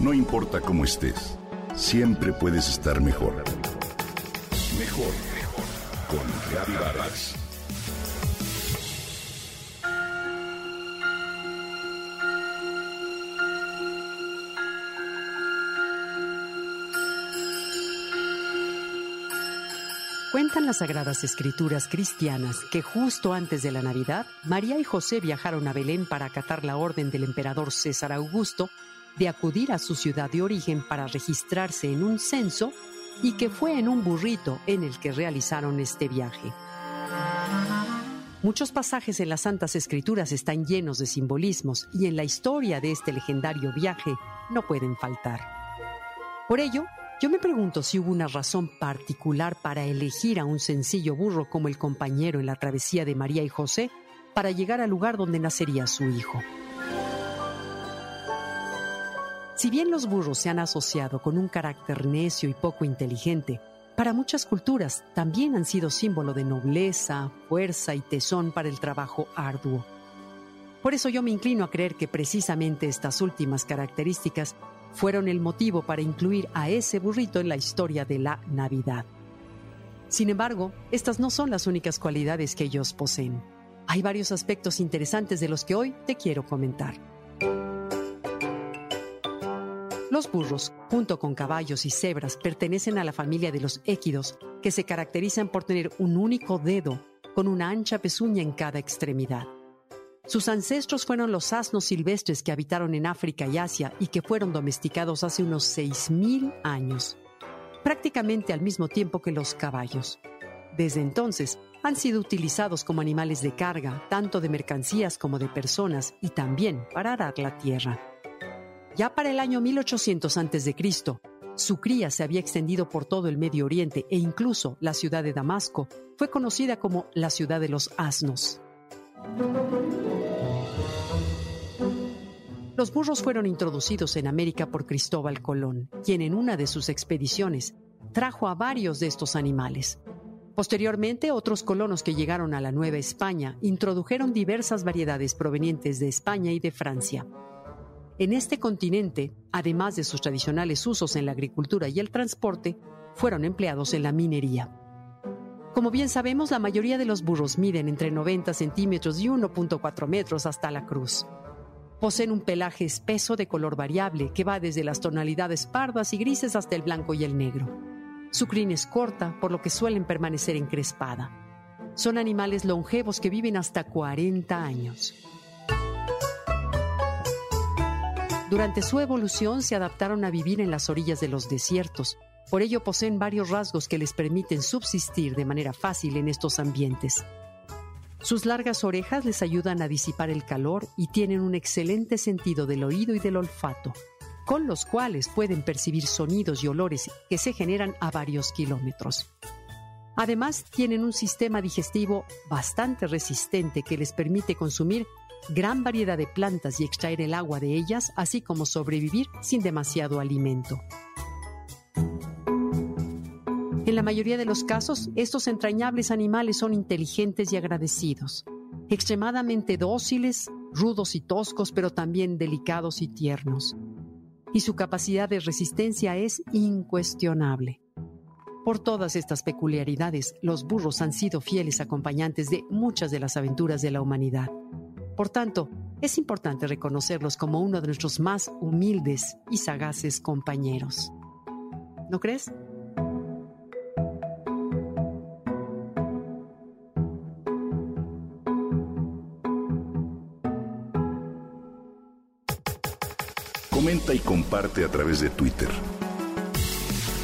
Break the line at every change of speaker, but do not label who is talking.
No importa cómo estés, siempre puedes estar mejor. Mejor, mejor. Con Reavivadas.
Cuentan las Sagradas Escrituras cristianas que justo antes de la Navidad, María y José viajaron a Belén para acatar la orden del emperador César Augusto de acudir a su ciudad de origen para registrarse en un censo y que fue en un burrito en el que realizaron este viaje. Muchos pasajes en las Santas Escrituras están llenos de simbolismos y en la historia de este legendario viaje no pueden faltar. Por ello, yo me pregunto si hubo una razón particular para elegir a un sencillo burro como el compañero en la travesía de María y José para llegar al lugar donde nacería su hijo. Si bien los burros se han asociado con un carácter necio y poco inteligente, para muchas culturas también han sido símbolo de nobleza, fuerza y tesón para el trabajo arduo. Por eso yo me inclino a creer que precisamente estas últimas características fueron el motivo para incluir a ese burrito en la historia de la Navidad. Sin embargo, estas no son las únicas cualidades que ellos poseen. Hay varios aspectos interesantes de los que hoy te quiero comentar. Los burros, junto con caballos y cebras, pertenecen a la familia de los équidos, que se caracterizan por tener un único dedo con una ancha pezuña en cada extremidad. Sus ancestros fueron los asnos silvestres que habitaron en África y Asia y que fueron domesticados hace unos 6.000 años, prácticamente al mismo tiempo que los caballos. Desde entonces, han sido utilizados como animales de carga, tanto de mercancías como de personas, y también para arar la tierra. Ya para el año 1800 a.C., su cría se había extendido por todo el Medio Oriente e incluso la ciudad de Damasco fue conocida como la ciudad de los asnos. Los burros fueron introducidos en América por Cristóbal Colón, quien en una de sus expediciones trajo a varios de estos animales. Posteriormente, otros colonos que llegaron a la Nueva España introdujeron diversas variedades provenientes de España y de Francia. En este continente, además de sus tradicionales usos en la agricultura y el transporte, fueron empleados en la minería. Como bien sabemos, la mayoría de los burros miden entre 90 centímetros y 1.4 metros hasta la cruz. Poseen un pelaje espeso de color variable que va desde las tonalidades pardas y grises hasta el blanco y el negro. Su crin es corta, por lo que suelen permanecer encrespada. Son animales longevos que viven hasta 40 años. Durante su evolución se adaptaron a vivir en las orillas de los desiertos. Por ello poseen varios rasgos que les permiten subsistir de manera fácil en estos ambientes. Sus largas orejas les ayudan a disipar el calor y tienen un excelente sentido del oído y del olfato, con los cuales pueden percibir sonidos y olores que se generan a varios kilómetros. Además, tienen un sistema digestivo bastante resistente que les permite consumir gran variedad de plantas y extraer el agua de ellas, así como sobrevivir sin demasiado alimento. En la mayoría de los casos, estos entrañables animales son inteligentes y agradecidos, extremadamente dóciles, rudos y toscos, pero también delicados y tiernos. Y su capacidad de resistencia es incuestionable. Por todas estas peculiaridades, los burros han sido fieles acompañantes de muchas de las aventuras de la humanidad. Por tanto, es importante reconocerlos como uno de nuestros más humildes y sagaces compañeros. ¿No crees?
Comenta y comparte a través de Twitter.